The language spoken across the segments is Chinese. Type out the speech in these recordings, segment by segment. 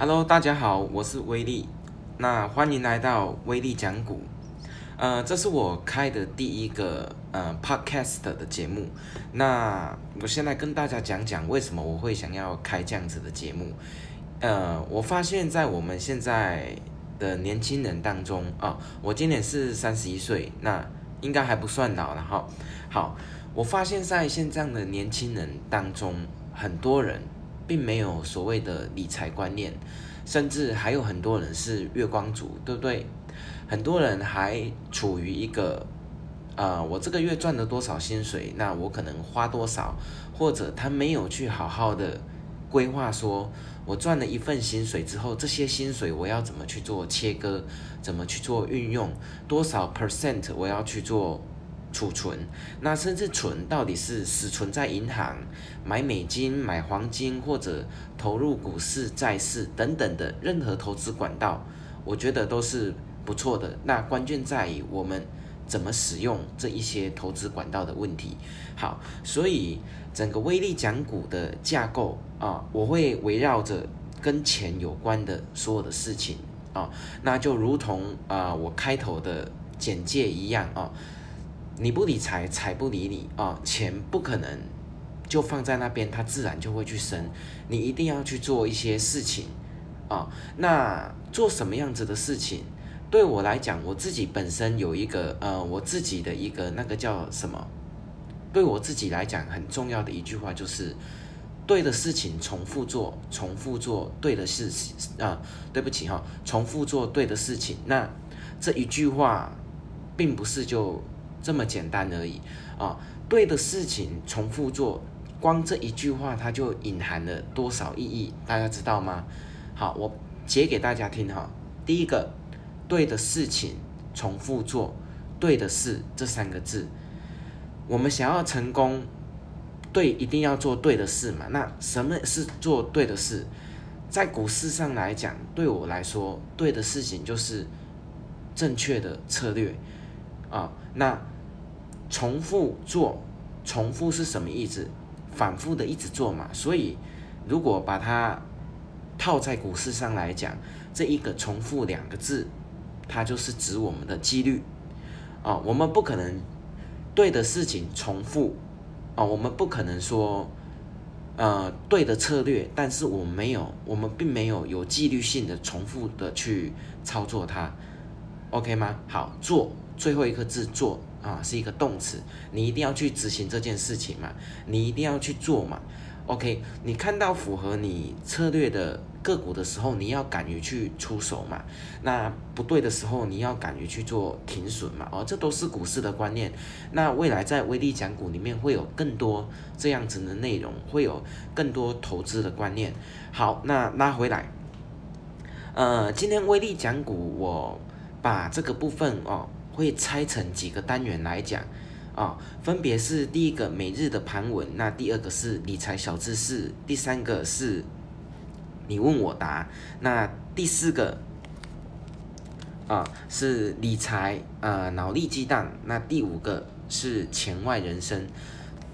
Hello，大家好，我是威力，那欢迎来到威力讲股。呃，这是我开的第一个呃 Podcast 的节目。那我现在跟大家讲讲为什么我会想要开这样子的节目。呃，我发现在我们现在的年轻人当中啊，我今年是三十一岁，那应该还不算老了哈。好，我发现在现在的年轻人当中，很多人。并没有所谓的理财观念，甚至还有很多人是月光族，对不对？很多人还处于一个，呃，我这个月赚了多少薪水，那我可能花多少，或者他没有去好好的规划，说我赚了一份薪水之后，这些薪水我要怎么去做切割，怎么去做运用，多少 percent 我要去做。储存，那甚至存到底是死存在银行、买美金、买黄金，或者投入股市、债市等等的任何投资管道，我觉得都是不错的。那关键在于我们怎么使用这一些投资管道的问题。好，所以整个威力讲股的架构啊，我会围绕着跟钱有关的所有的事情啊，那就如同啊我开头的简介一样啊。你不理财，财不理你啊！钱不可能就放在那边，它自然就会去生。你一定要去做一些事情啊！那做什么样子的事情？对我来讲，我自己本身有一个呃，我自己的一个那个叫什么？对我自己来讲很重要的一句话就是：对的事情重复做，重复做对的事情啊！对不起哈，重复做对的事情。那这一句话并不是就。这么简单而已啊！对的事情重复做，光这一句话它就隐含了多少意义？大家知道吗？好，我解给大家听哈。第一个，对的事情重复做，对的事这三个字，我们想要成功，对，一定要做对的事嘛。那什么是做对的事？在股市上来讲，对我来说，对的事情就是正确的策略啊。那重复做，重复是什么意思？反复的一直做嘛。所以，如果把它套在股市上来讲，这一个重复两个字，它就是指我们的几率啊。我们不可能对的事情重复啊，我们不可能说呃对的策略，但是我们没有，我们并没有有纪律性的重复的去操作它，OK 吗？好，做最后一个字做。啊，是一个动词，你一定要去执行这件事情嘛，你一定要去做嘛。OK，你看到符合你策略的个股的时候，你要敢于去出手嘛。那不对的时候，你要敢于去做停损嘛。哦，这都是股市的观念。那未来在威力讲股里面会有更多这样子的内容，会有更多投资的观念。好，那拉回来，呃，今天威力讲股，我把这个部分哦。会拆成几个单元来讲，啊，分别是第一个每日的盘稳，那第二个是理财小知识，第三个是你问我答，那第四个啊是理财啊脑力激荡，那第五个是钱外人生，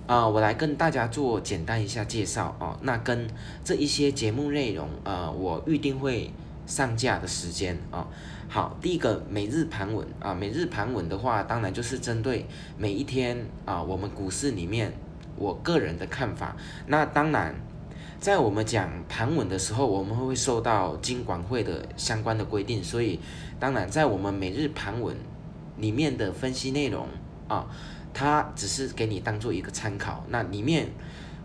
啊，我来跟大家做简单一下介绍哦，那跟这一些节目内容，呃，我预定会上架的时间啊。好，第一个每日盘稳啊，每日盘稳的话，当然就是针对每一天啊，我们股市里面我个人的看法。那当然，在我们讲盘稳的时候，我们会受到金管会的相关的规定，所以当然在我们每日盘稳里面的分析内容啊，它只是给你当做一个参考。那里面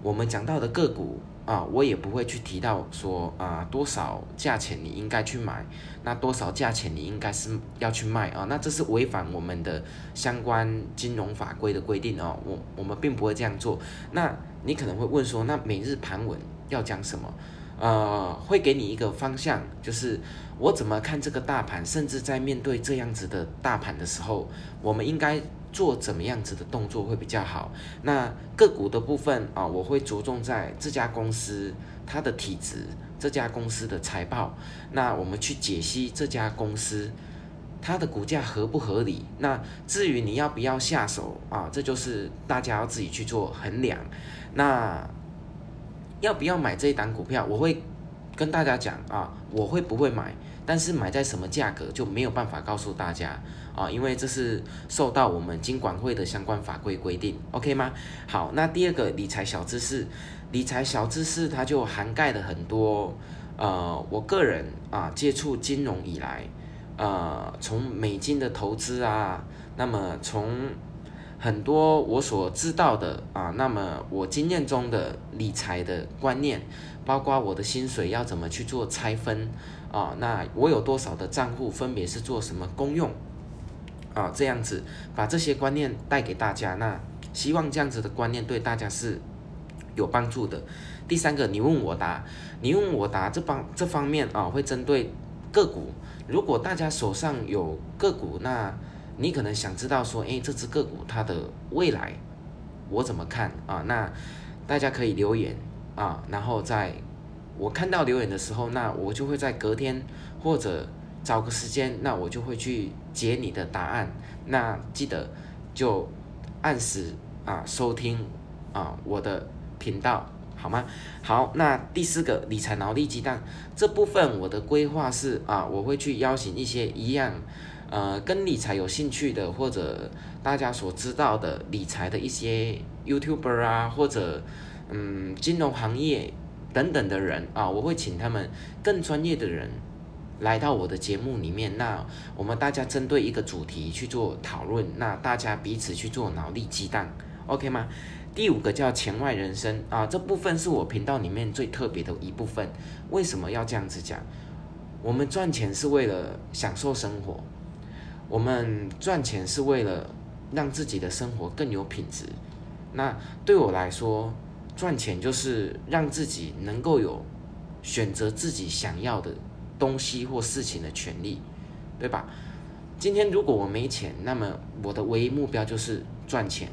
我们讲到的个股。啊，我也不会去提到说啊多少价钱你应该去买，那多少价钱你应该是要去卖啊，那这是违反我们的相关金融法规的规定哦，我我们并不会这样做。那你可能会问说，那每日盘稳要讲什么？呃，会给你一个方向，就是我怎么看这个大盘，甚至在面对这样子的大盘的时候，我们应该。做怎么样子的动作会比较好？那个股的部分啊，我会着重在这家公司它的体质，这家公司的财报。那我们去解析这家公司它的股价合不合理？那至于你要不要下手啊，这就是大家要自己去做衡量。那要不要买这一档股票？我会。跟大家讲啊，我会不会买，但是买在什么价格就没有办法告诉大家。啊，因为这是受到我们金管会的相关法规规定，OK 吗？好，那第二个理财小知识，理财小知识它就涵盖了很多，呃，我个人啊接触金融以来，呃，从美金的投资啊，那么从很多我所知道的啊，那么我经验中的理财的观念，包括我的薪水要怎么去做拆分啊，那我有多少的账户分别是做什么公用啊，这样子把这些观念带给大家，那希望这样子的观念对大家是有帮助的。第三个，你问我答，你问我答这方这方面啊，会针对个股，如果大家手上有个股，那你可能想知道说，哎，这只个股它的未来我怎么看啊？那大家可以留言啊，然后在我看到留言的时候，那我就会在隔天或者找个时间，那我就会去解你的答案。那记得就按时啊收听啊我的频道好吗？好，那第四个理财脑力鸡蛋这部分我的规划是啊，我会去邀请一些一样。呃，跟理财有兴趣的，或者大家所知道的理财的一些 YouTuber 啊，或者嗯金融行业等等的人啊，我会请他们更专业的人来到我的节目里面。那我们大家针对一个主题去做讨论，那大家彼此去做脑力激荡，OK 吗？第五个叫钱外人生啊，这部分是我频道里面最特别的一部分。为什么要这样子讲？我们赚钱是为了享受生活。我们赚钱是为了让自己的生活更有品质。那对我来说，赚钱就是让自己能够有选择自己想要的东西或事情的权利，对吧？今天如果我没钱，那么我的唯一目标就是赚钱。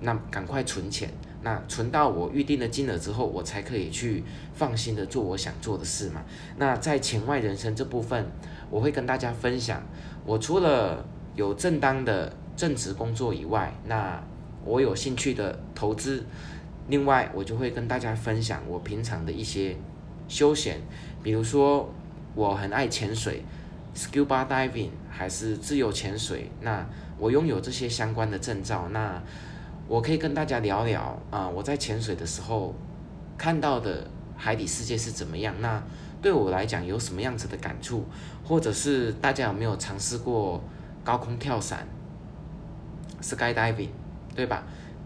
那赶快存钱，那存到我预定的金额之后，我才可以去放心的做我想做的事嘛。那在钱外人生这部分，我会跟大家分享。我除了有正当的正职工作以外，那我有兴趣的投资，另外我就会跟大家分享我平常的一些休闲，比如说我很爱潜水，scuba diving 还是自由潜水，那我拥有这些相关的证照，那我可以跟大家聊聊啊，我在潜水的时候看到的海底世界是怎么样，那。对我来讲有什么样子的感触，或者是大家有没有尝试过高空跳伞，skydiving，对吧？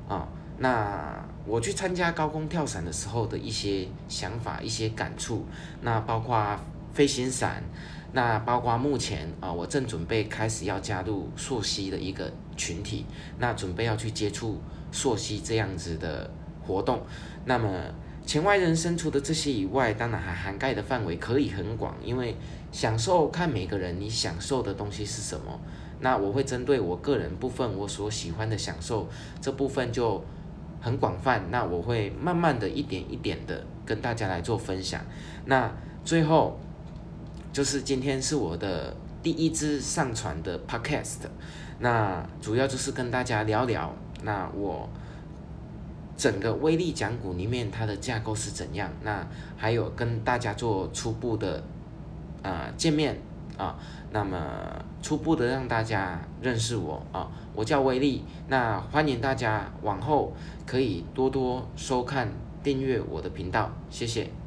啊，那我去参加高空跳伞的时候的一些想法、一些感触，那包括飞行伞，那包括目前啊，我正准备开始要加入溯溪的一个群体，那准备要去接触溯溪这样子的活动，那么。前外人生除了这些以外，当然还涵盖的范围可以很广，因为享受看每个人你享受的东西是什么。那我会针对我个人部分我所喜欢的享受这部分就很广泛。那我会慢慢的一点一点的跟大家来做分享。那最后就是今天是我的第一支上传的 podcast，那主要就是跟大家聊聊那我。整个威力讲股里面，它的架构是怎样？那还有跟大家做初步的啊见面啊，那么初步的让大家认识我啊，我叫威力，那欢迎大家往后可以多多收看、订阅我的频道，谢谢。